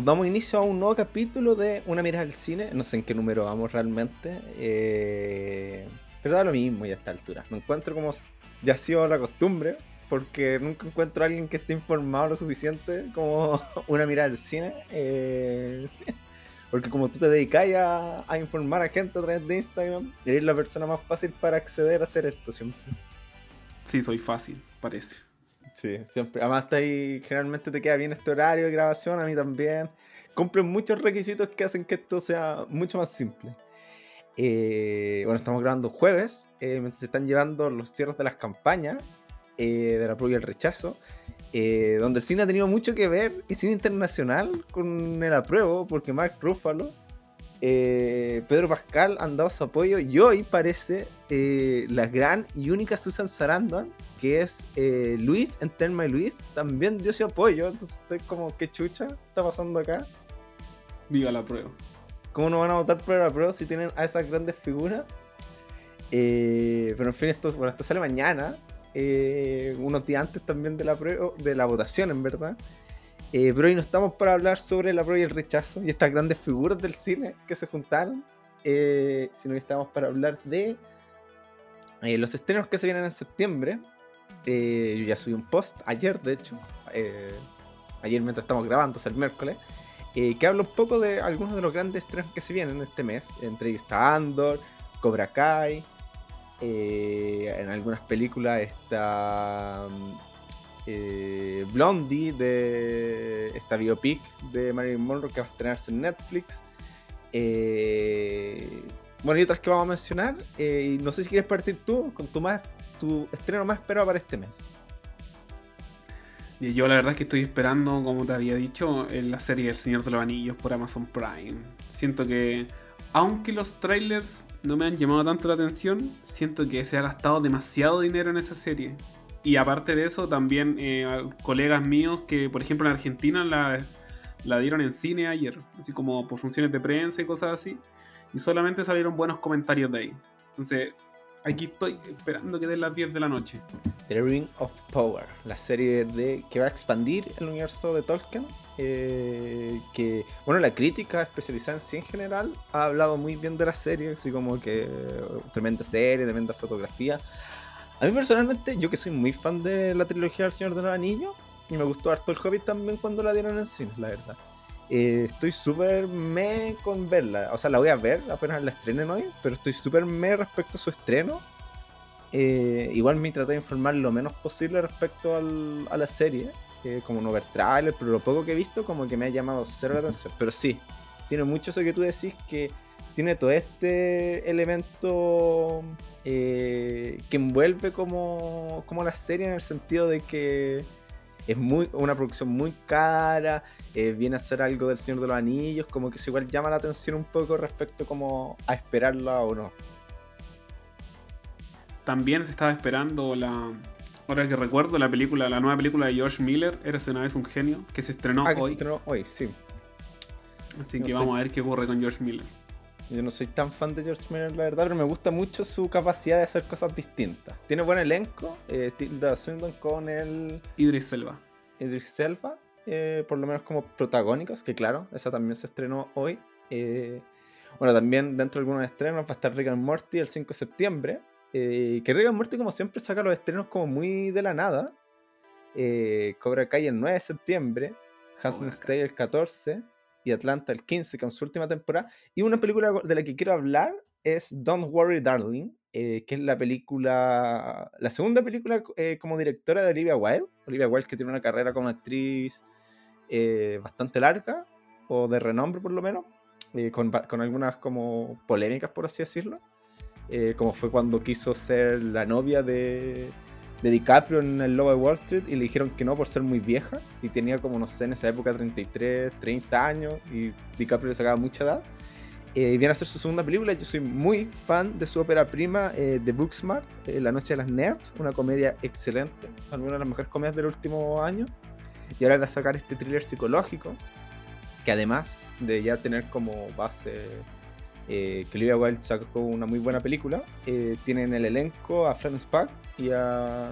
damos inicio a un nuevo capítulo de Una mirada al cine. No sé en qué número vamos realmente. Eh, pero da lo mismo ya a esta altura. Me encuentro como ya ha sido la costumbre. Porque nunca encuentro a alguien que esté informado lo suficiente como una mirada al cine. Eh, porque como tú te dedicas a, a, informar a gente a través de Instagram, eres la persona más fácil para acceder a hacer esto siempre. Sí, soy fácil, parece. Sí, siempre. Además, está ahí, generalmente te queda bien este horario de grabación, a mí también. Cumplen muchos requisitos que hacen que esto sea mucho más simple. Eh, bueno, estamos grabando jueves, eh, mientras se están llevando los cierres de las campañas eh, de la prueba y el rechazo. Eh, donde el cine ha tenido mucho que ver, y cine internacional, con el apruebo, porque Mark Ruffalo, eh, Pedro Pascal han dado su apoyo, y hoy parece eh, la gran y única Susan Sarandon, que es eh, Luis, en Telma y Luis, también dio su apoyo, entonces estoy como, ¿qué chucha está pasando acá? Viva la prueba. ¿Cómo no van a votar por la prueba si tienen a esas grandes figuras? pero en fin, esto, bueno, esto sale mañana, unos días antes también de la, prueba, de la votación, en verdad. Eh, pero no estamos para hablar sobre la prueba y el rechazo y estas grandes figuras del cine que se juntaron, eh, sino que estamos para hablar de eh, los estrenos que se vienen en septiembre. Eh, yo ya subí un post ayer, de hecho, ayer mientras estamos grabando, sea, el miércoles, que habla un poco de algunos de los grandes estrenos que se vienen este mes. Entre ellos está Andor, Cobra Kai, en algunas películas está mm, eh, Blondie de esta biopic de Marilyn Monroe que va a estrenarse en Netflix. Eh, bueno, y otras que vamos a mencionar. eh, no sé si quieres partir tú con tu, más, tu estreno más esperado para este mes. Yo la verdad es que estoy esperando, como te había dicho, en la serie El Señor de los Anillos por Amazon Prime. Siento que, aunque los trailers no me han llamado tanto la atención, siento que se ha gastado demasiado dinero en esa serie. Y aparte de eso, también eh, colegas míos que, por ejemplo, en Argentina la, la dieron en cine ayer, así como por funciones de prensa y cosas así. Y solamente salieron buenos comentarios de ahí. Entonces, aquí estoy esperando que den las 10 de la noche. The Ring of Power, la serie de que va a expandir el universo de Tolkien. eh, que, bueno, la crítica especializada en sí en general ha hablado muy bien de la serie, así como que eh, tremenda serie, tremenda fotografía. A mí personalmente, yo que soy muy fan de la trilogía del Señor de los Anillos, y me gustó harto el Hobbit también cuando la dieron en cine, la verdad. Eh, estoy súper me con verla. O sea, la voy a ver apenas la estrenen hoy, pero estoy súper me respecto a su estreno. Eh, igual me traté de informar lo menos posible respecto al- a la serie, eh, como no ver trailer, pero lo poco que he visto como que me ha llamado cero la atención. Pero sí, tiene mucho eso que tú decís que tiene todo este elemento eh, que envuelve como, como la serie en el sentido de que es muy una producción muy cara, eh, viene a ser algo del Señor de los Anillos, como que eso igual llama la atención un poco respecto como a esperarla o no. También se estaba esperando la. Ahora que recuerdo, la película, la nueva película de George Miller, Eres una vez un genio, que se estrenó Ah, que se hoy. estrenó hoy, sí. Así no que sé. vamos a ver qué ocurre con George Miller. Yo no soy tan fan de George Miller, la verdad, pero me gusta mucho su capacidad de hacer cosas distintas. Tiene buen elenco, eh, Tilda Swinton con el Idris Selva. Idris Elba, eh, por lo menos como protagónicos, que claro, esa también se estrenó hoy. Eh, bueno, también dentro de algunos estrenos va a estar Rick and Morty el 5 de septiembre. eh, que Rick and Morty como siempre saca los estrenos como muy de la nada. Cobra Kai el 9 de septiembre, Handmaid's. Tale el 14 y Atlanta el 15, que es su última temporada. Y una película de la que quiero hablar es Don't Worry Darling, eh, que es la película, la segunda película eh, como directora de Olivia Wilde. Olivia Wilde que tiene una carrera como actriz eh, bastante larga, o de renombre por lo menos, con, con algunas como polémicas por así decirlo. Como fue cuando quiso ser la novia de, de DiCaprio en El Lobo de Wall Street y le dijeron que no por ser muy vieja y tenía como, no sé, en esa época 33, 30 años y DiCaprio le sacaba mucha edad. Eh, viene a hacer su segunda película. Yo soy muy fan de su ópera prima, eh, The Booksmart, eh, La Noche de las Nerds, una comedia excelente, alguna de las mejores comedias del último año. Y ahora va a sacar este thriller psicológico, que además de ya tener como base eh, que Olivia Wilde sacó una muy buena película, eh, tiene en el elenco a Florence Pugh y a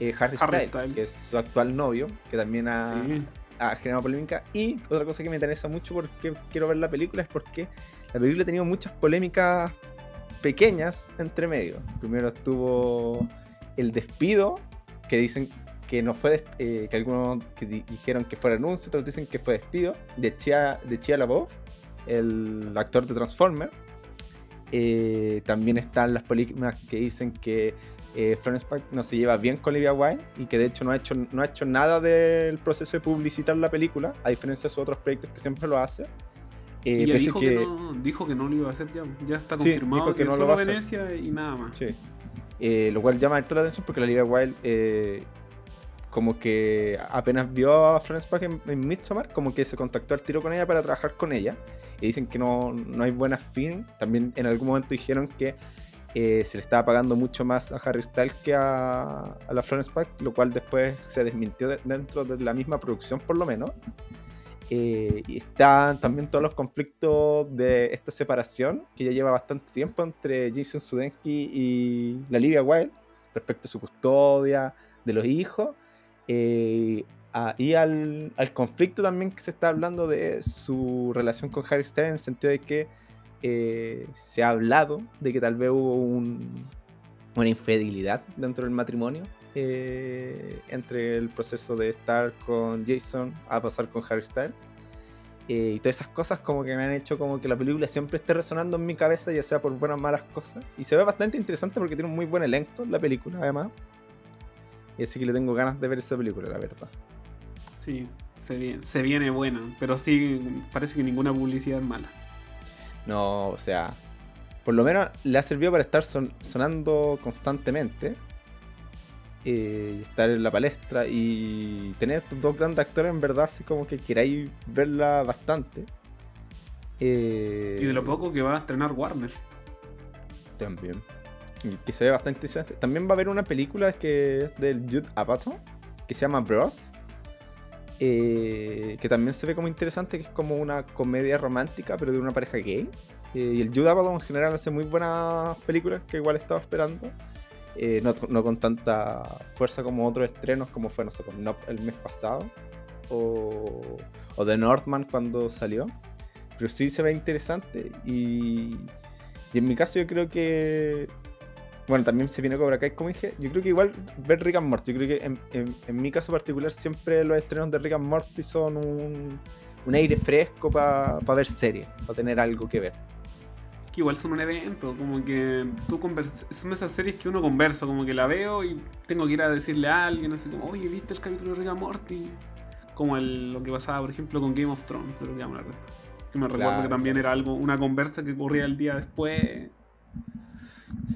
eh, Harry, Harry Styles, que es su actual novio, que también ha, Sí. ha generado polémica. Y otra cosa que me interesa mucho porque quiero ver la película es porque la película ha tenido muchas polémicas pequeñas entre medio. Primero estuvo el despido, que dicen que no fue, eh, que algunos que dijeron que fue renuncio, otros dicen que fue despido, de Chia, de Chia LaBeouf, el actor de Transformer. Eh, también están las polémicas que dicen que eh, Florence Pugh no se lleva bien con Olivia Wilde y que de hecho no ha hecho, no ha hecho nada del proceso de publicitar la película, a diferencia de sus otros proyectos que siempre lo hace. Eh, y dijo que, no, dijo que no lo iba a hacer ya, ya está confirmado que, no solo lo va a Venecia y nada más. Sí. Eh, lo cual llama toda la atención porque la Olivia Wilde eh, como que apenas vio a Florence Pugh en, en, Midsommar, como que se contactó al tiro con ella para trabajar con ella. Y dicen que no, no hay buena feeling. También en algún momento dijeron que eh, se le estaba pagando mucho más a Harry Styles que a, a la Florence Pugh, lo cual después se desmintió dentro de la misma producción por lo menos. Eh, y están también todos los conflictos de esta separación que ya lleva bastante tiempo entre Jason Sudeikis y la Livia Wilde respecto a su custodia de los hijos eh, y al, al, conflicto también que se está hablando de su relación con Harry Styles en el sentido de que eh, se ha hablado de que tal vez hubo una infidelidad dentro del matrimonio eh, entre el proceso de estar con Jason a pasar con Harry Styles. Eh, y todas esas cosas como que me han hecho como que la película siempre esté resonando en mi cabeza, ya sea por buenas o malas cosas. Y se ve bastante interesante porque tiene un muy buen elenco la película, además. Y así que le tengo ganas de ver esa película, la verdad. Sí, se viene, se viene buena, pero sí parece que ninguna publicidad es mala. No, o sea, por lo menos le ha servido para estar sonando constantemente. Eh, estar en la palestra y tener estos dos grandes actores en verdad así como que queráis verla bastante. Eh, y de lo poco que va a estrenar Warner. También. Y que se ve bastante interesante. También va a haber una película que es del Jude Apatow, que se llama Bros. Eh, que también se ve como interesante, que es como una comedia romántica, pero de una pareja gay. Eh, y el Jude Apatow en general hace muy buenas películas que igual estaba esperando. Eh, no, no, con tanta fuerza como otros estrenos, como fue, no sé, el mes pasado. O, o The Northman cuando salió. Pero sí se ve interesante. Y, y en mi caso yo creo que bueno, también se viene Cobra Kai, como dije. Yo creo que igual ver Rick and Morty. Yo creo que en, mi caso particular siempre los estrenos de Rick and Morty son un, aire fresco para ver series, para tener algo que ver. Que igual son un evento, como que tú conversas, son esas series que uno conversa, como que la veo y tengo que ir a decirle a alguien así como, oye, ¿viste el capítulo de Rick and Morty? Como lo que pasaba, por ejemplo, con Game of Thrones, que Que me recuerdo que también era algo, una conversa que ocurría el día después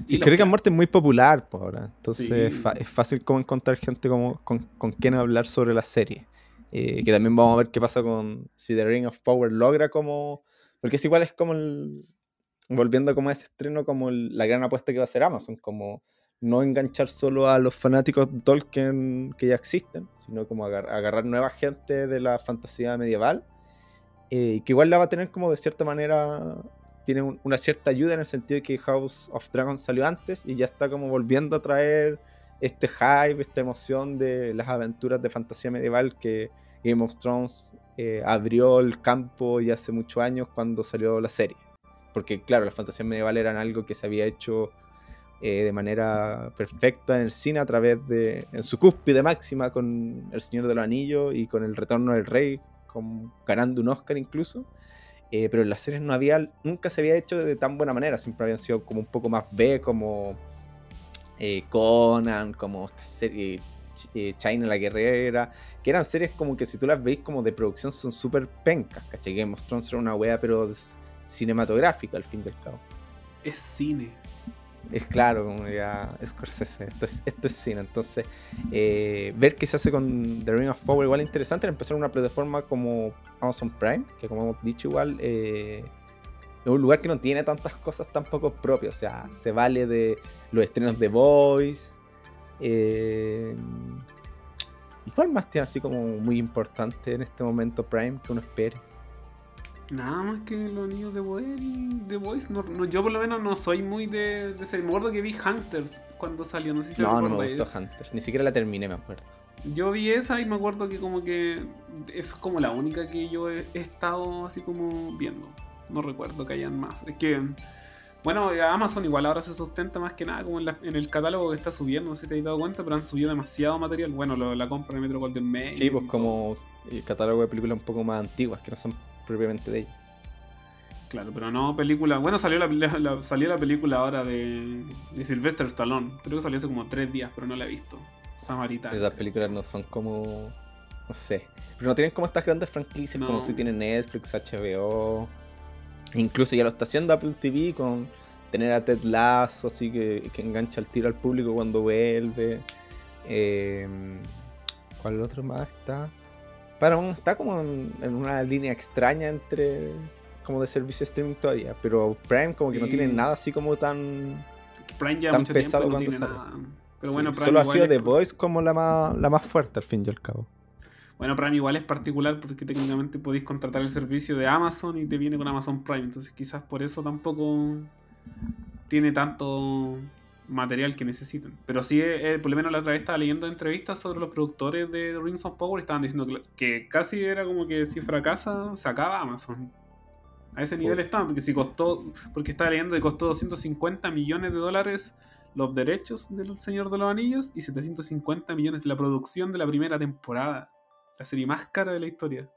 Sí, que Rick and Morty es muy popular por ahora. Entonces es, fácil como encontrar gente como, con, con quien hablar sobre la serie. Eh, que también vamos a ver qué pasa con si The Ring of Power logra como... Porque es igual, es como el... Volviendo como a ese estreno, como la gran apuesta que va a hacer Amazon, como no enganchar solo a los fanáticos Tolkien que ya existen, sino como agarrar, nueva gente de la fantasía medieval, eh, que igual la va a tener como de cierta manera tiene una cierta ayuda en el sentido de que House of Dragons salió antes y ya está como volviendo a traer este hype, esta emoción de las aventuras de fantasía medieval que Game of Thrones eh, abrió el campo ya hace muchos años cuando salió la serie. Porque claro, las fantasías medievales eran algo que se había hecho eh, de manera perfecta en el cine a través de, en su cúspide máxima con El Señor de los Anillos y con El Retorno del Rey, con, ganando un Oscar incluso. Eh, pero en las series no había, nunca se había hecho de tan buena manera, siempre habían sido como un poco más B, como eh, Conan, como esta serie eh, China la Guerrera, que eran series como que si tú las veis como de producción son súper pencas, ¿cachai? Game of Thrones era una wea pero cinematográfica al fin y al cabo. Es cine es claro, como ya Scorsese, esto es, esto es cine. Entonces, eh, ver qué se hace con The Ring of Power igual es interesante, empezar una plataforma como Amazon Prime, que como hemos dicho igual, eh, es un lugar que no tiene tantas cosas tampoco propias, o sea, se vale de los estrenos de Voice. Eh, ¿Y cuál más tiene así como muy importante en este momento Prime que uno espere? Nada más que los niños de poder y The Voice. No, yo por lo menos no soy muy de, de serie. Me acuerdo que vi Hunters cuando salió. No sé si No, no me gustó Hunters. Ni siquiera la terminé, me acuerdo. Yo vi esa y me acuerdo que como que es como la única que yo he, estado así como viendo. No recuerdo que hayan más. Es que, bueno, Amazon igual ahora se sustenta más que nada como en, el catálogo que está subiendo, no sé si te has dado cuenta, pero han subido demasiado material. Bueno, la compra de Metro Golden Mail. Sí, pues como el catálogo de películas un poco más antiguas, que no son propiamente de ellos. Claro, pero no película. Bueno, salió la, salió la película ahora de, de Sylvester Stallone. Creo que salió hace como tres días, pero no la he visto. Samaritana. Esas películas no son como. No sé. Pero no tienen como estas grandes franquicias como si tienen Netflix, HBO. Incluso ya lo está haciendo Apple TV con tener a Ted Lasso, así que, que engancha el tiro al público cuando vuelve. Eh, ¿Cuál otro más está? Paramount está como en, una línea extraña entre como de servicio streaming todavía, pero Prime como que no tiene nada así como tan Prime ya mucho pesado tiempo no tiene Nada. Pero bueno, Prime solo ha sido The Voice como la más, la más fuerte al fin y al cabo. Bueno, Prime igual es particular porque técnicamente podéis contratar el servicio de Amazon y te viene con Amazon Prime, entonces quizás por eso tampoco tiene tanto material que necesitan. Pero sí, eh, por lo menos la otra vez estaba leyendo entrevistas sobre los productores de Rings of Power y estaban diciendo que, casi era como que si fracasa, se acaba Amazon. A ese nivel estaban, porque si costó, porque estaba leyendo que costó 250 millones de dólares los derechos del Señor de los Anillos y 750 millones de la producción de la primera temporada. La serie más cara de la historia.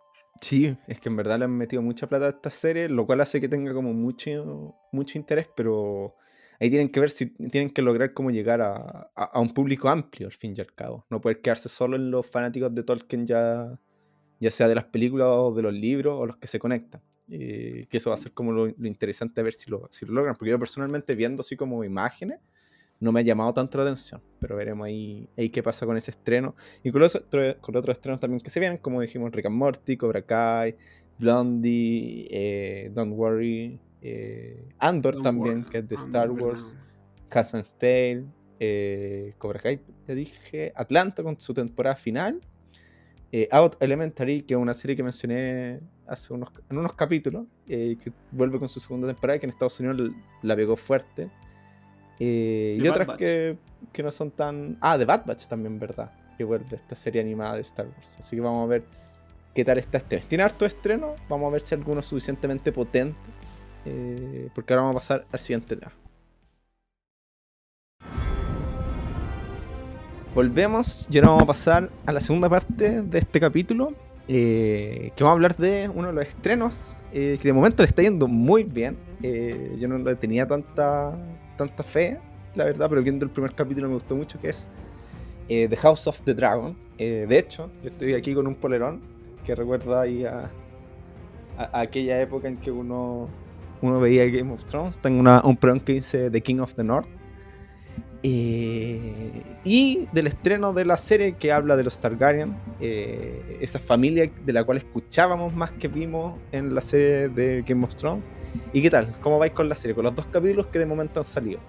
Sí, es que en verdad le han metido mucha plata a esta serie, lo cual hace que tenga como mucho, mucho interés, pero ahí tienen que ver si tienen que lograr cómo llegar a, un público amplio, al fin y al cabo. No poder quedarse solo en los fanáticos de Tolkien, ya, ya sea de las películas o de los libros o los que se conectan. Eh, que eso va a ser como lo, interesante a ver si lo, logran. Porque yo personalmente viendo así como imágenes, no me ha llamado tanto la atención. Pero veremos ahí, qué pasa con ese estreno. Y con los, otros estrenos también que se vienen, como dijimos, Rick and Morty, Cobra Kai, Blondie, eh, Don't Worry, eh, Andor también, que es de Star Wars, Catman's Tale, eh, Cobra Kai, te dije, Atlanta con su temporada final, eh, Out Elementary, que es una serie que mencioné hace unos, en unos capítulos, que vuelve con su segunda temporada, que en Estados Unidos la pegó fuerte. y otras que, que, no son tan... Ah, The Bad Batch también, ¿verdad? Que vuelve esta serie animada de Star Wars. Así que vamos a ver qué tal está este. Tiene harto estreno, vamos a ver si alguno es suficientemente potente eh, porque ahora vamos a pasar al siguiente tema. Volvemos y ahora vamos a pasar a la segunda parte de este capítulo. Eh, que vamos a hablar de uno de los estrenos eh, que de momento le está yendo muy bien. yo no tenía tanta, tanta fe, la verdad, pero viendo el primer capítulo me gustó mucho, que es The House of the Dragon. de hecho, yo estoy aquí con un polerón que recuerda ahí a aquella época en que uno uno veía Game of Thrones, tengo un programa que dice The King of the North. Eh, y del estreno de la serie que habla de los Targaryen, eh, esa familia de la cual escuchábamos más que vimos en la serie de Game of Thrones. ¿Y qué tal? ¿Cómo vais con la serie? Con los dos capítulos que de momento han salido,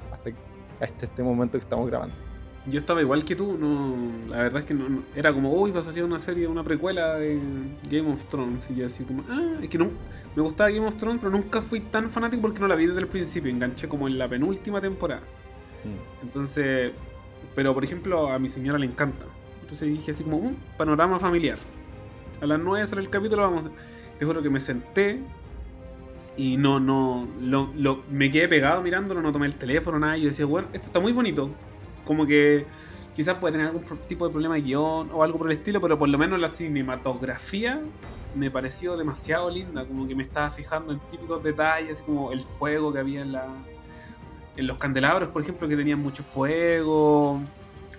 hasta este momento que estamos grabando. Yo estaba igual que tú, no, la verdad es que no, era como, uy, va a salir una serie, una precuela de Game of Thrones. Y yo así como, ah, es que no, me gustaba Game of Thrones, pero nunca fui tan fanático porque no la vi desde el principio, enganché como en la penúltima temporada. Mm. Entonces, pero por ejemplo, a mi señora le encanta. Entonces dije así como, un panorama familiar. A las 9 sale el capítulo, vamos. Te juro que me senté y no, no, lo, lo, me quedé pegado mirándolo, no tomé el teléfono, nada. Y yo decía, bueno, esto está muy bonito como que quizás puede tener algún tipo de problema de guion o algo por el estilo, pero por lo menos la cinematografía me pareció demasiado linda, como que me estaba fijando en típicos detalles, como el fuego que había en la en los candelabros, por ejemplo, que tenían mucho fuego,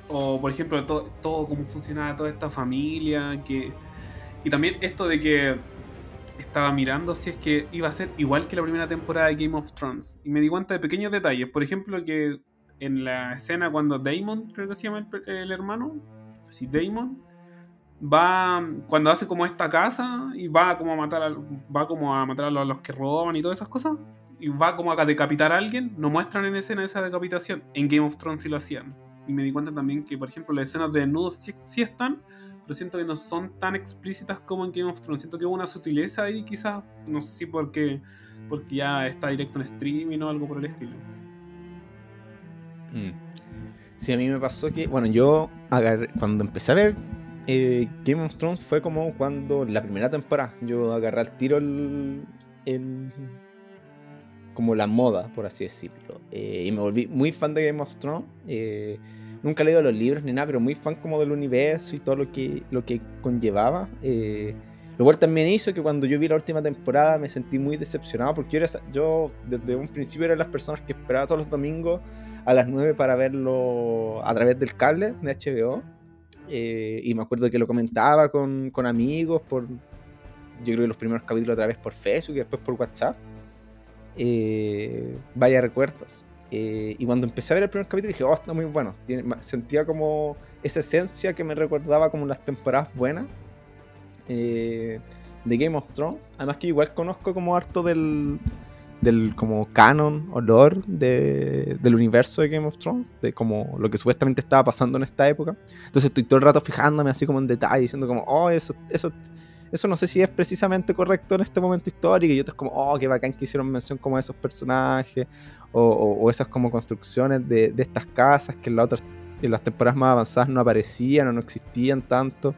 o por ejemplo, todo, todo cómo funcionaba toda esta familia, que y también esto de que estaba mirando si es que iba a ser igual que la primera temporada de Game of Thrones y me di cuenta de pequeños detalles, por ejemplo, que en la escena cuando Damon, creo que se llama el, hermano, sí, Damon, va cuando hace como esta casa y va como a matar a, va como a matar a los, que roban y todas esas cosas y va como a decapitar a alguien, no muestran en escena esa decapitación. En Game of Thrones sí lo hacían. Y me di cuenta también que, por ejemplo, las escenas de desnudos sí, están, pero siento que no son tan explícitas como en Game of Thrones. Siento que hubo una sutileza ahí, quizás, no sé si porque, porque ya está directo en streaming o algo por el estilo. Mm. Sí, a mí me pasó que, bueno, yo cuando empecé a ver eh, Game of Thrones fue como cuando la primera temporada yo agarré al tiro el, como la moda, por así decirlo. Eh, y me volví muy fan de Game of Thrones. Eh, nunca he leído los libros ni nada, pero muy fan como del universo y todo lo que, lo que conllevaba. Lo cual también hizo que cuando yo vi la última temporada me sentí muy decepcionado porque yo, yo desde un principio era de las personas que esperaba todos los domingos a las 9 para verlo a través del cable de HBO. Eh, y me acuerdo que lo comentaba con, con, amigos por. Yo creo que los primeros capítulos a través por Facebook y después por WhatsApp. Eh, vaya recuerdos. Eh, y cuando empecé a ver el primer capítulo dije, oh, está muy bueno. sentía como esa esencia que me recordaba como las temporadas buenas de Game of Thrones. Además que igual conozco como harto del, del como canon, olor de, del universo de Game of Thrones, de como lo que supuestamente estaba pasando en esta época. Entonces estoy todo el rato fijándome así como en detalle, diciendo como, oh, eso, eso, eso no sé si es precisamente correcto en este momento histórico. Y otros como, oh, qué bacán que hicieron mención como a esos personajes, o, o, esas como construcciones de, de, estas casas que en, la otras, en las temporadas más avanzadas no aparecían o no existían tanto.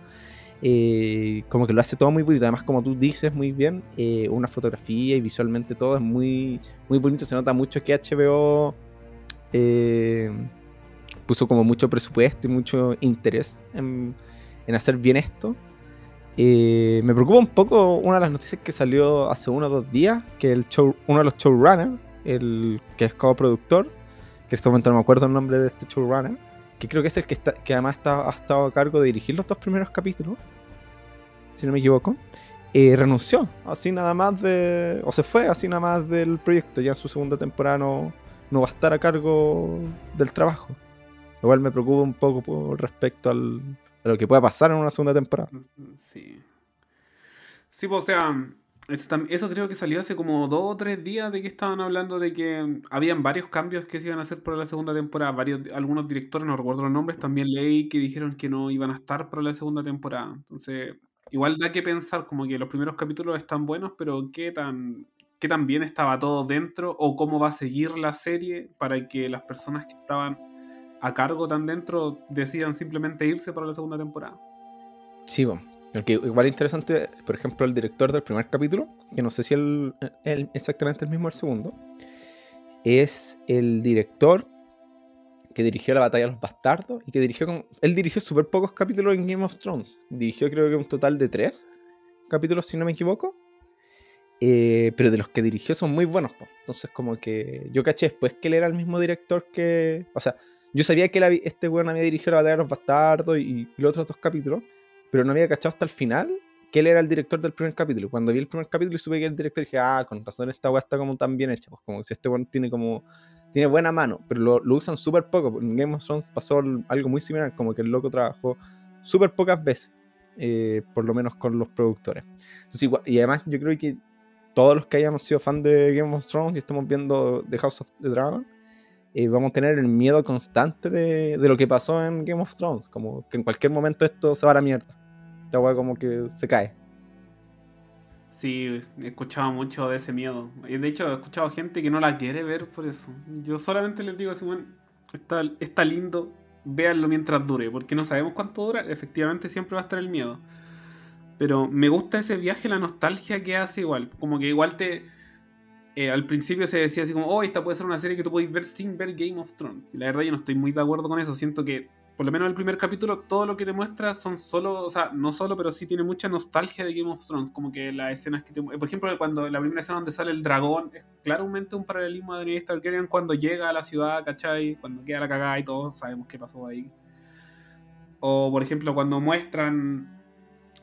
Eh, como que lo hace todo muy bonito. Además, como tú dices muy bien, eh, una fotografía y visualmente todo es muy, muy bonito. Se nota mucho que HBO eh, puso como mucho presupuesto y mucho interés en, hacer bien esto. me preocupa un poco una de las noticias que salió hace uno o dos días, que el show, uno de los showrunners, el que es coproductor, que en este momento no me acuerdo el nombre de este showrunner, que creo que es el que, está, que además está, ha estado a cargo de dirigir los dos primeros capítulos, si no me equivoco, eh, renunció, así nada más de, o se fue así nada más del proyecto, ya en su segunda temporada no, va a estar a cargo del trabajo. Lo cual me preocupa un poco por respecto al, a lo que pueda pasar en una segunda temporada. Sí. Sí, pues, o sea, eso creo que salió hace como dos o tres días de que estaban hablando de que habían varios cambios que se iban a hacer para la segunda temporada. Varios, algunos directores, no recuerdo los nombres, también leí que dijeron que no iban a estar para la segunda temporada. Entonces, igual da que pensar como que los primeros capítulos están buenos, pero qué tan, qué tan bien estaba todo dentro o cómo va a seguir la serie para que las personas que estaban a cargo tan dentro decidan simplemente irse para la segunda temporada. Sí, bueno. Aunque igual interesante, por ejemplo, el director del primer capítulo, que no sé si es exactamente el mismo del segundo, es el director que dirigió la batalla de los bastardos y que dirigió con, él dirigió súper pocos capítulos en Game of Thrones. Dirigió creo que un total de tres capítulos, si no me equivoco. Eh, pero de los que dirigió son muy buenos. Entonces como que yo caché después que él era el mismo director que... O sea, yo sabía que este weón había dirigido la batalla de los bastardos y los otros dos capítulos pero no había cachado hasta el final que él era el director del primer capítulo. Cuando vi el primer capítulo y supe que era el director, dije, ah, con razón esta weá está como tan bien hecha. Pues como si este weón tiene como. Tiene buena mano, pero lo, usan súper poco. En Game of Thrones pasó algo muy similar, como que el loco trabajó súper pocas veces, eh, por lo menos con los productores. Y además, yo creo que todos los que hayamos sido fan de Game of Thrones y estamos viendo The House of the Dragon, eh, vamos a tener el miedo constante de, de, lo que pasó en Game of Thrones. Como que en cualquier momento esto se va a la mierda la weá como que se cae. Sí, he escuchado mucho de ese miedo. De hecho he escuchado gente que no la quiere ver por eso. Yo solamente les digo así, bueno, está, está lindo, véanlo mientras dure, porque no sabemos cuánto dura, efectivamente siempre va a estar el miedo. Pero me gusta ese viaje, la nostalgia que hace igual. Como que igual te... Eh, al principio se decía así como, oh, esta puede ser una serie que tú podéis ver sin ver Game of Thrones. Y la verdad yo no estoy muy de acuerdo con eso. Siento que por lo menos el primer capítulo, todo lo que te muestra son solo, o sea, no solo, pero sí tiene mucha nostalgia de Game of Thrones. Como que las escenas que te. Por ejemplo, cuando la primera escena donde sale el dragón, es claramente un paralelismo de Daenerys Targaryen cuando llega a la ciudad, ¿cachai? Cuando queda la cagada y todo, sabemos qué pasó ahí. O, por ejemplo, cuando muestran.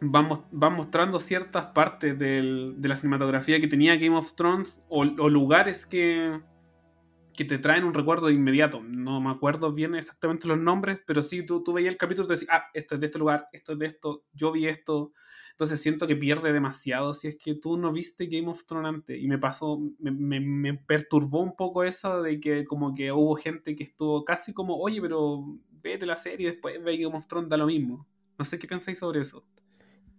Van, van mostrando ciertas partes de la cinematografía que tenía Game of Thrones o lugares que que te traen un recuerdo de inmediato. No me acuerdo bien exactamente los nombres, pero sí, tú, tú veías el capítulo y te decías, ah, esto es de este lugar, esto es de esto, yo vi esto. Entonces siento que pierde demasiado si es que tú no viste Game of Thrones antes. Y me pasó, me, me, perturbó un poco eso de que como que hubo gente que estuvo casi como, oye, pero vete la serie y después ve Game of Thrones, da lo mismo. No sé qué pensáis sobre eso.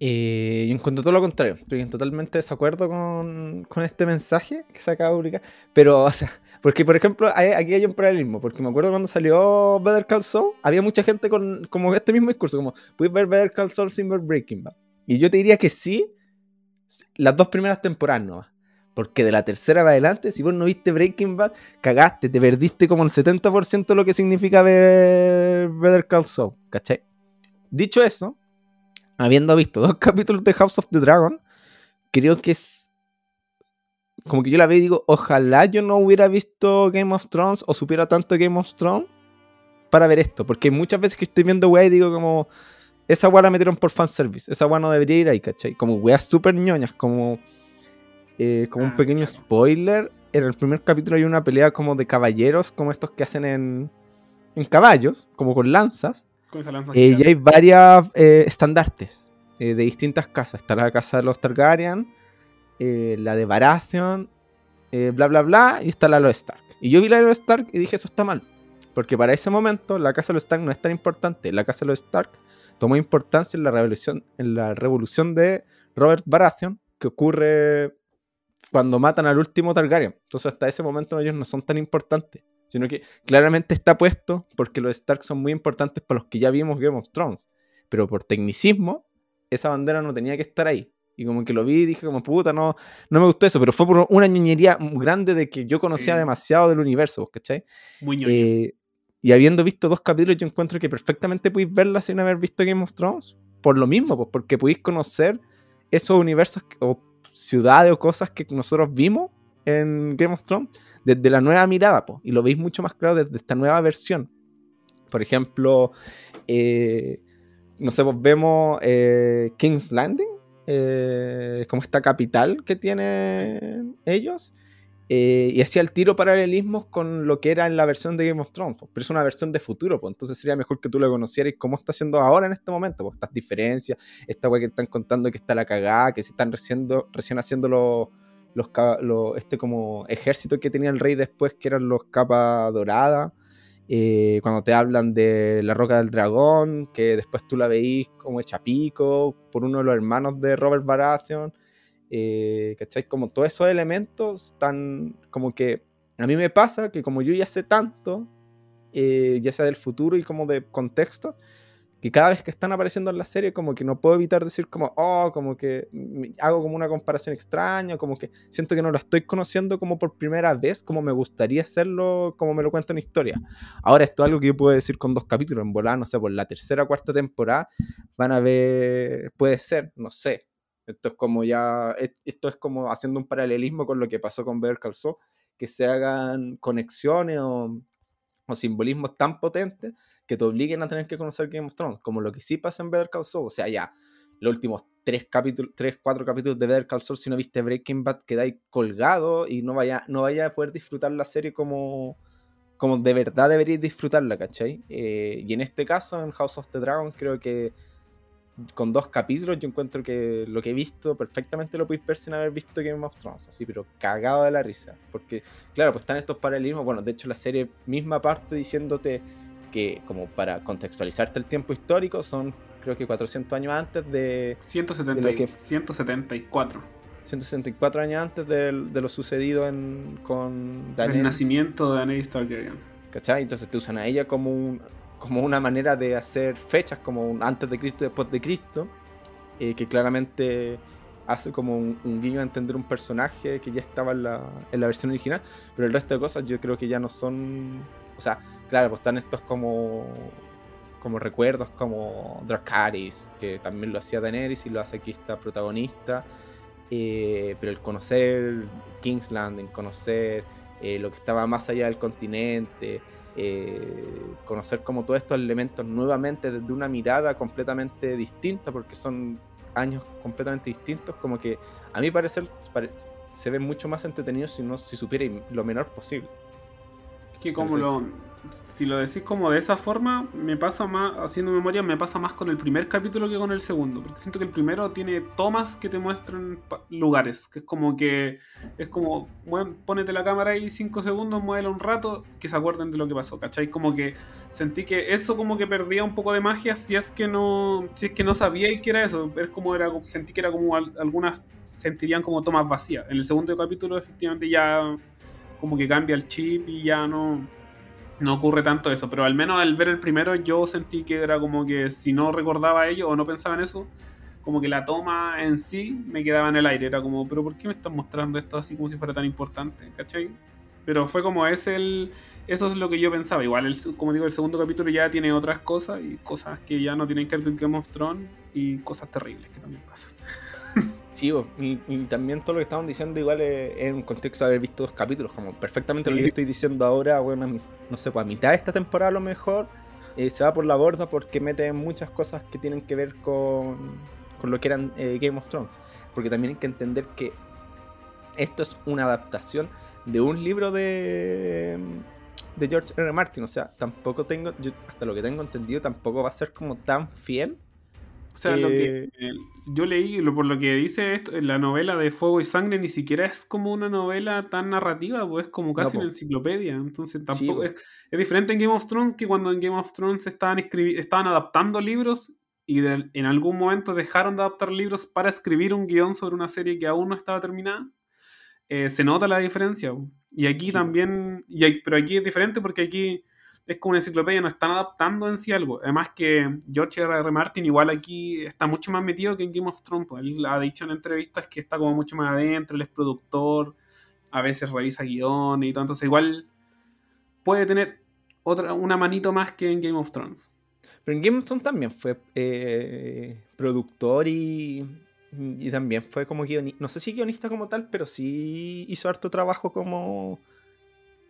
Eh, y en cuanto a todo lo contrario, estoy en totalmente desacuerdo con, con, este mensaje que se acaba de publicar. Pero, o sea, porque por ejemplo, aquí hay un paralelismo, porque me acuerdo cuando salió Better Call Saul, había mucha gente con como este mismo discurso, como, ¿puedes ver Better Call Saul sin ver Breaking Bad? Y yo te diría que sí, las dos primeras temporadas no. Porque de la tercera para adelante, si vos no viste Breaking Bad, cagaste, te perdiste como el 70% de lo que significa ver Better Call Saul, ¿cachai? Dicho eso, habiendo visto dos capítulos de House of the Dragon, creo que es. Como que yo la veo y digo, ojalá yo no hubiera visto Game of Thrones o supiera tanto Game of Thrones para ver esto. Porque muchas veces que estoy viendo weá y digo como. Esa weá la metieron por fanservice. Esa weá no debería ir ahí, ¿cachai? Como weas súper ñoñas. Como. Eh, como un ah, pequeño spoiler. En el primer capítulo hay una pelea como de caballeros, como estos que hacen en. en caballos, como con lanzas. Eh, y hay varias eh, estandartes eh, de distintas casas. Está la casa de los Targaryen, la de Baratheon, bla bla bla, y está la de los Stark. Y yo vi la de los Stark y dije, eso está mal. Porque para ese momento la casa de los Stark no es tan importante. La casa de los Stark tomó importancia en la revolución, en la revolución de Robert Baratheon, que ocurre cuando matan al último Targaryen. Entonces hasta ese momento ellos no son tan importantes sino que claramente está puesto porque los Stark son muy importantes para los que ya vimos Game of Thrones. Pero por tecnicismo, esa bandera no tenía que estar ahí. Y como que lo vi y dije como puta, no, no me gustó eso, pero fue por una ñoñería grande de que yo conocía demasiado del universo, ¿cachai? Muy ñoño. Eh, y habiendo visto dos capítulos, yo encuentro que perfectamente podéis verla sin haber visto Game of Thrones. Por lo mismo, pues porque podéis conocer esos universos o ciudades o cosas que nosotros vimos en Game of Thrones desde la nueva mirada, y lo veis mucho más claro desde esta nueva versión. Por ejemplo, eh, no sé, pues vemos eh, King's Landing, eh, como esta capital que tienen ellos, y hacía el tiro paralelismos con lo que era en la versión de Game of Thrones, pero es una versión de futuro, pues entonces sería mejor que tú lo conocieras cómo está haciendo ahora en este momento, estas diferencias, esta wea que están contando que está la cagada, que se están recién, recién haciendo los los, este como ejército que tenía el rey después, que eran los capas doradas. Eh, cuando te hablan de la roca del dragón, que después tú la veís como hecha pico por uno de los hermanos de Robert Baratheon. Eh, ¿Cachai? Como todos esos elementos están como que a mí me pasa que como yo ya sé tanto, eh, ya sea del futuro y como de contexto, que cada vez que están apareciendo en la serie, como que no puedo evitar decir como, oh, como que hago como una comparación extraña, como que siento que no la estoy conociendo como por primera vez, como me gustaría hacerlo, como me lo cuento en historia. Ahora, esto es algo que yo puedo decir con dos capítulos, en volar, no sé, por la tercera o cuarta temporada, van a ver, puede ser, no sé. Esto es como ya, e, esto es como haciendo un paralelismo con lo que pasó con Bear Call que se hagan conexiones o, o simbolismos tan potentes que te obliguen a tener que conocer Game of Thrones, como lo que sí pasa en Better Call Saul. O sea, ya los últimos tres capítulos, tres, cuatro capítulos de Better Call Saul, si no viste Breaking Bad, quedáis colgado y no vaya, no vaya a poder disfrutar la serie como, como de verdad deberíais disfrutarla, ¿cachai? Eh, y en este caso, en House of the Dragon, creo que con dos capítulos yo encuentro que lo que he visto perfectamente lo podéis ver sin haber visto Game of Thrones, así, pero cagado de la risa. Porque, claro, pues están estos paralelismos. Bueno, de hecho, la serie misma parte diciéndote que como para contextualizarte el tiempo histórico son creo que 400 años antes de... 170, 174. 164 años antes de, lo sucedido en, con El nacimiento de Daenerys Targaryen. ¿Cachai? Entonces te usan a ella como, un, como una manera de hacer fechas, como un antes de Cristo y después de Cristo, eh, que claramente hace como un, un, guiño a entender un personaje que ya estaba en la, en la versión original, pero el resto de cosas yo creo que ya no son... O sea, claro, pues están estos como como recuerdos como Dracarys, que también lo hacía Daenerys y lo hace aquí esta protagonista. Eh, pero el conocer Kingsland, el conocer eh, lo que estaba más allá del continente, eh, conocer como todos estos elementos nuevamente desde una mirada completamente distinta, porque son años completamente distintos, como que a mí parecer se ve mucho más entretenido si no si supiera lo menor posible. Es que como lo, si lo decís como de esa forma, me pasa más, haciendo memoria, me pasa más con el primer capítulo que con el segundo. Porque siento que el primero tiene tomas que te muestran lugares. Que es como que, es como, bueno, ponete la cámara ahí 5 segundos, muévela un rato, que se acuerden de lo que pasó, ¿cachai? Como que sentí que eso como que perdía un poco de magia si es que no, si es que no sabía que era eso. Es como era, sentí que era como algunas sentirían como tomas vacías. En el segundo capítulo efectivamente ya como que cambia el chip y ya no no ocurre tanto eso, pero al menos al ver el primero yo sentí que era como que si no recordaba ello o no pensaba en eso, como que la toma en sí me quedaba en el aire, era como, pero ¿por qué me están mostrando esto así como si fuera tan importante? ¿Cachai? Pero fue como es el... Eso es lo que yo pensaba. Igual, el, como digo, el segundo capítulo ya tiene otras cosas y cosas que ya no tienen que ver con Game of Thrones y cosas terribles que también pasan. Sí, y, también todo lo que estaban diciendo igual es en un contexto de haber visto dos capítulos, como perfectamente lo que estoy diciendo ahora, bueno, no sé, pues a mitad de esta temporada a lo mejor eh, se va por la borda porque mete muchas cosas que tienen que ver con, con lo que eran eh, Game of Thrones. Porque también hay que entender que esto es una adaptación de un libro de, de George R. Martin, o sea, tampoco tengo, yo, hasta lo que tengo entendido, tampoco va a ser como tan fiel o sea, lo que eh, yo leí, por lo que dice esto, la novela de Fuego y Sangre ni siquiera es como una novela tan narrativa, pues es como casi una enciclopedia. Entonces tampoco es, es, diferente en Game of Thrones que cuando en Game of Thrones estaban, estaban adaptando libros y en algún momento dejaron de adaptar libros para escribir un guion sobre una serie que aún no estaba terminada. Eh, se nota la diferencia. Y aquí también, y pero aquí es diferente porque aquí es como una enciclopedia, no están adaptando en sí algo. Además que George R. R. Martin igual aquí está mucho más metido que en Game of Thrones. Pues. Él ha dicho en entrevistas que está como mucho más adentro, él es productor, a veces revisa guiones y todo. Entonces igual puede tener otra, una manito más que en Game of Thrones. Pero en Game of Thrones también fue eh, productor y, y también fue como guionista. No sé si guionista como tal, pero sí hizo harto trabajo como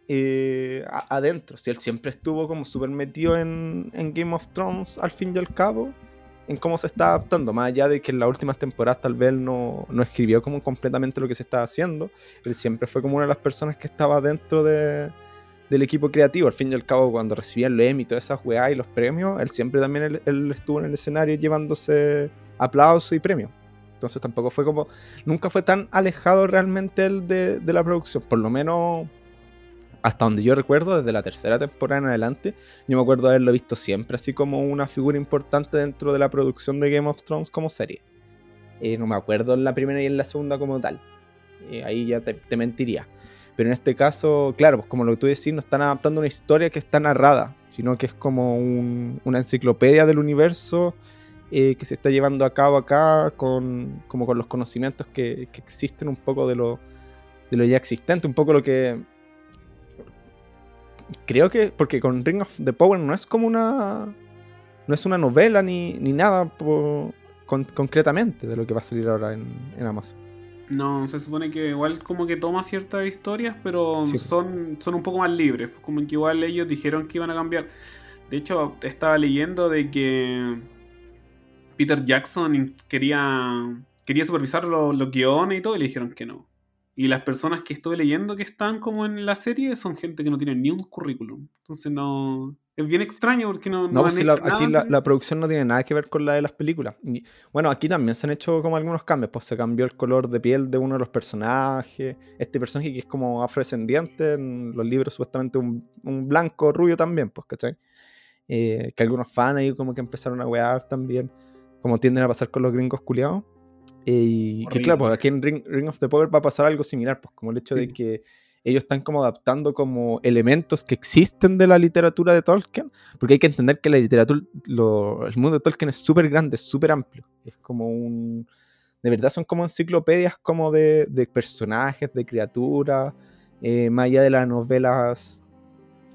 eh, adentro. Si él siempre estuvo como súper metido en, Game of Thrones al fin y al cabo, en cómo se está adaptando. Más allá de que en las últimas temporadas tal vez no, no escribió como completamente lo que se estaba haciendo, él siempre fue como una de las personas que estaba dentro de, del equipo creativo. Al fin y al cabo, cuando recibía el Emmy y todas esas weas y los premios, él siempre también él, estuvo en el escenario llevándose aplausos y premios. Entonces tampoco fue como. Nunca fue tan alejado realmente él de la producción. Por lo menos hasta donde yo recuerdo, desde la tercera temporada en adelante, yo me acuerdo haberlo visto siempre así como una figura importante dentro de la producción de Game of Thrones como serie. Eh, no me acuerdo en la primera y en la segunda como tal. Eh, ahí ya te, mentiría. Pero en este caso, claro, pues como lo que tú decís, no están adaptando una historia que está narrada, sino que es como una enciclopedia del universo eh, que se está llevando a cabo acá con, como con los conocimientos que, que existen un poco de lo, de lo ya existente, un poco lo que creo que, porque con Ring of the Power no es como una, no es una novela ni, ni nada concretamente de lo que va a salir ahora en, Amazon. No, se supone que igual como que toma ciertas historias, pero son, son un poco más libres. Como que igual ellos dijeron que iban a cambiar. De hecho, estaba leyendo de que Peter Jackson quería, quería supervisar los, los guiones y todo, y le dijeron que no. Y las personas que estuve leyendo que están como en la serie son gente que no tiene ni un currículum. Entonces no... Es bien extraño porque no, no, pues han hecho la, Aquí la, producción no tiene nada que ver con la de las películas. Y, bueno, aquí también se han hecho como algunos cambios. Pues se cambió el color de piel de uno de los personajes. Este personaje que es como afrodescendiente, en los libros supuestamente un, un blanco rubio también, pues, ¿cachai? Eh, que algunos fans ahí como que empezaron a wear también. Como tienden a pasar con los gringos culiados. Y que claro, pues aquí en Ring, of the Power va a pasar algo similar, pues como el hecho de que ellos están como adaptando como elementos que existen de la literatura de Tolkien, porque hay que entender que la literatura, el mundo de Tolkien es súper grande, es súper amplio, es como un... De verdad son como enciclopedias como de, de personajes, de criaturas, eh, más allá de las novelas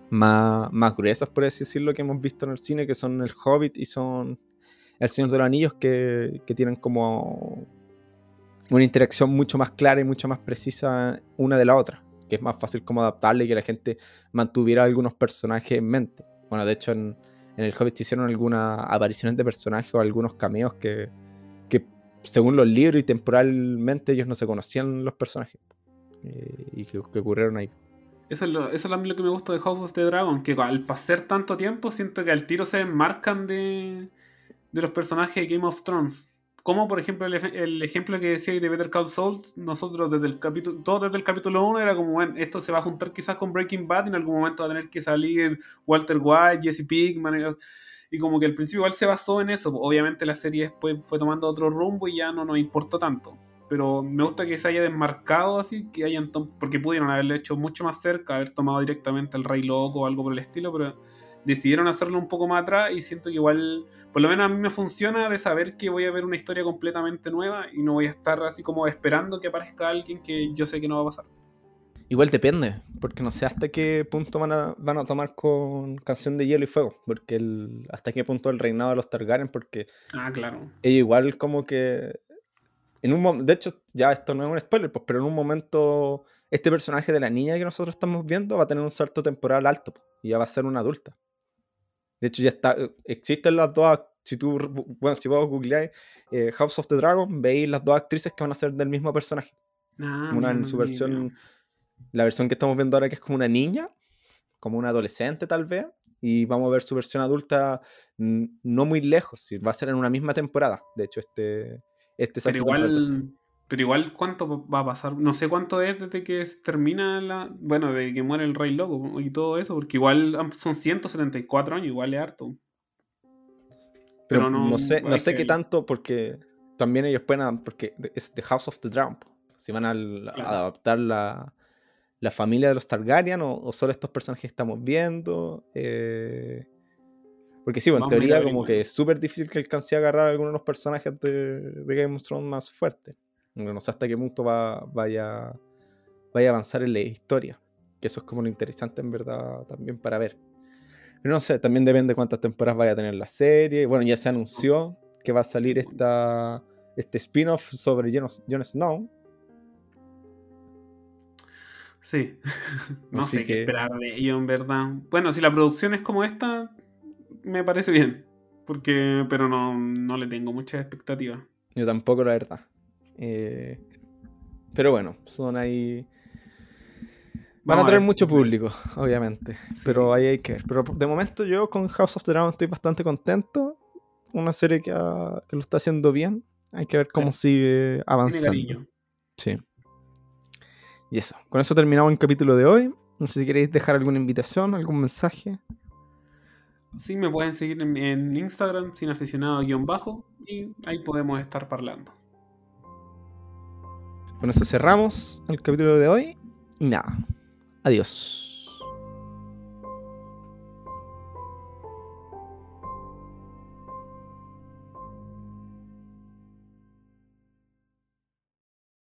más, más gruesas, por así decirlo, que hemos visto en el cine, que son El Hobbit y son El Señor de los Anillos, que, que tienen como una interacción mucho más clara y mucho más precisa una de la otra, que es más fácil como adaptarle y que la gente mantuviera algunos personajes en mente. Bueno, de hecho en, el Hobbit se hicieron algunas apariciones de personajes o algunos cameos que, que según los libros y temporalmente ellos no se conocían los personajes eh, y que, ocurrieron ahí. Eso es, lo, eso es lo que me gusta de House of the Dragon, que al pasar tanto tiempo siento que al tiro se enmarcan de, de los personajes de Game of Thrones. Como por ejemplo el, ejemplo que decía de Better Call Saul, nosotros desde el capítulo, todo desde el capítulo 1 era como, bueno, esto se va a juntar quizás con Breaking Bad y en algún momento va a tener que salir Walter White, Jesse Pinkman, y como que al principio igual se basó en eso. Obviamente la serie después fue tomando otro rumbo y ya no nos importó tanto. Pero me gusta que se haya desmarcado así, que hayan porque pudieron haberlo hecho mucho más cerca, haber tomado directamente el Rey Loco o algo por el estilo, pero decidieron hacerlo un poco más atrás y siento que igual, por lo menos a mí me funciona de saber que voy a ver una historia completamente nueva y no voy a estar así como esperando que aparezca alguien que yo sé que no va a pasar. Igual depende, porque no sé hasta qué punto van a, van a tomar con Canción de Hielo y Fuego, porque el, hasta qué punto el reinado de los Targaryen, porque ah, claro. ellos igual como que en un de hecho ya esto no es un spoiler, pues, pero en un momento este personaje de la niña que nosotros estamos viendo va a tener un salto temporal alto y ya va a ser una adulta. De hecho, ya está. Eh, existen las dos. Si tú, bueno, si vos googleáis eh, House of the Dragon, veis las dos actrices que van a ser del mismo personaje. Ah, una en su versión. La versión que estamos viendo ahora, que es como una niña, como una adolescente, tal vez. Y vamos a ver su versión adulta no muy lejos. Va a ser en una misma temporada. De hecho, este. este Pero igual. Pero igual, ¿cuánto va a pasar? No sé cuánto es desde que termina la. Bueno, de que muere el Rey Loco y todo eso, porque igual son 174 años, igual es harto. Pero, no, sé, no sé qué tanto, porque también ellos pueden. Porque es The House of the Drown. Si van a, adaptar la, la, familia de los Targaryen o, solo estos personajes que estamos viendo. Eh, porque sí, bueno, en teoría, como que es súper difícil que alcance a agarrar a algunos de los personajes de, de Game of Thrones más fuertes. No sé hasta qué punto va, vaya, vaya a avanzar en la historia. Que eso es como lo interesante en verdad también para ver. Pero no sé, también depende de cuántas temporadas vaya a tener la serie. Bueno, ya se anunció que va a salir esta, este spin-off sobre Jon, Snow. Sí, no sé qué esperar de ello en verdad. Bueno, si la producción es como esta, me parece bien. Porque, pero no, no le tengo muchas expectativas. Yo tampoco, la verdad. Eh, pero bueno, son ahí. Van a traer mucho público, obviamente. Pero ahí hay que ver. Pero de momento yo con House of the Dragon estoy bastante contento. Una serie que, lo está haciendo bien. Hay que ver cómo sigue avanzando. Sí. Y eso. Con eso terminamos el capítulo de hoy. No sé si queréis dejar alguna invitación, algún mensaje. Sí, me pueden seguir en, en Instagram, sin aficionado-bajo, y ahí podemos estar hablando. Con eso cerramos el capítulo de hoy. Y nada. Adiós.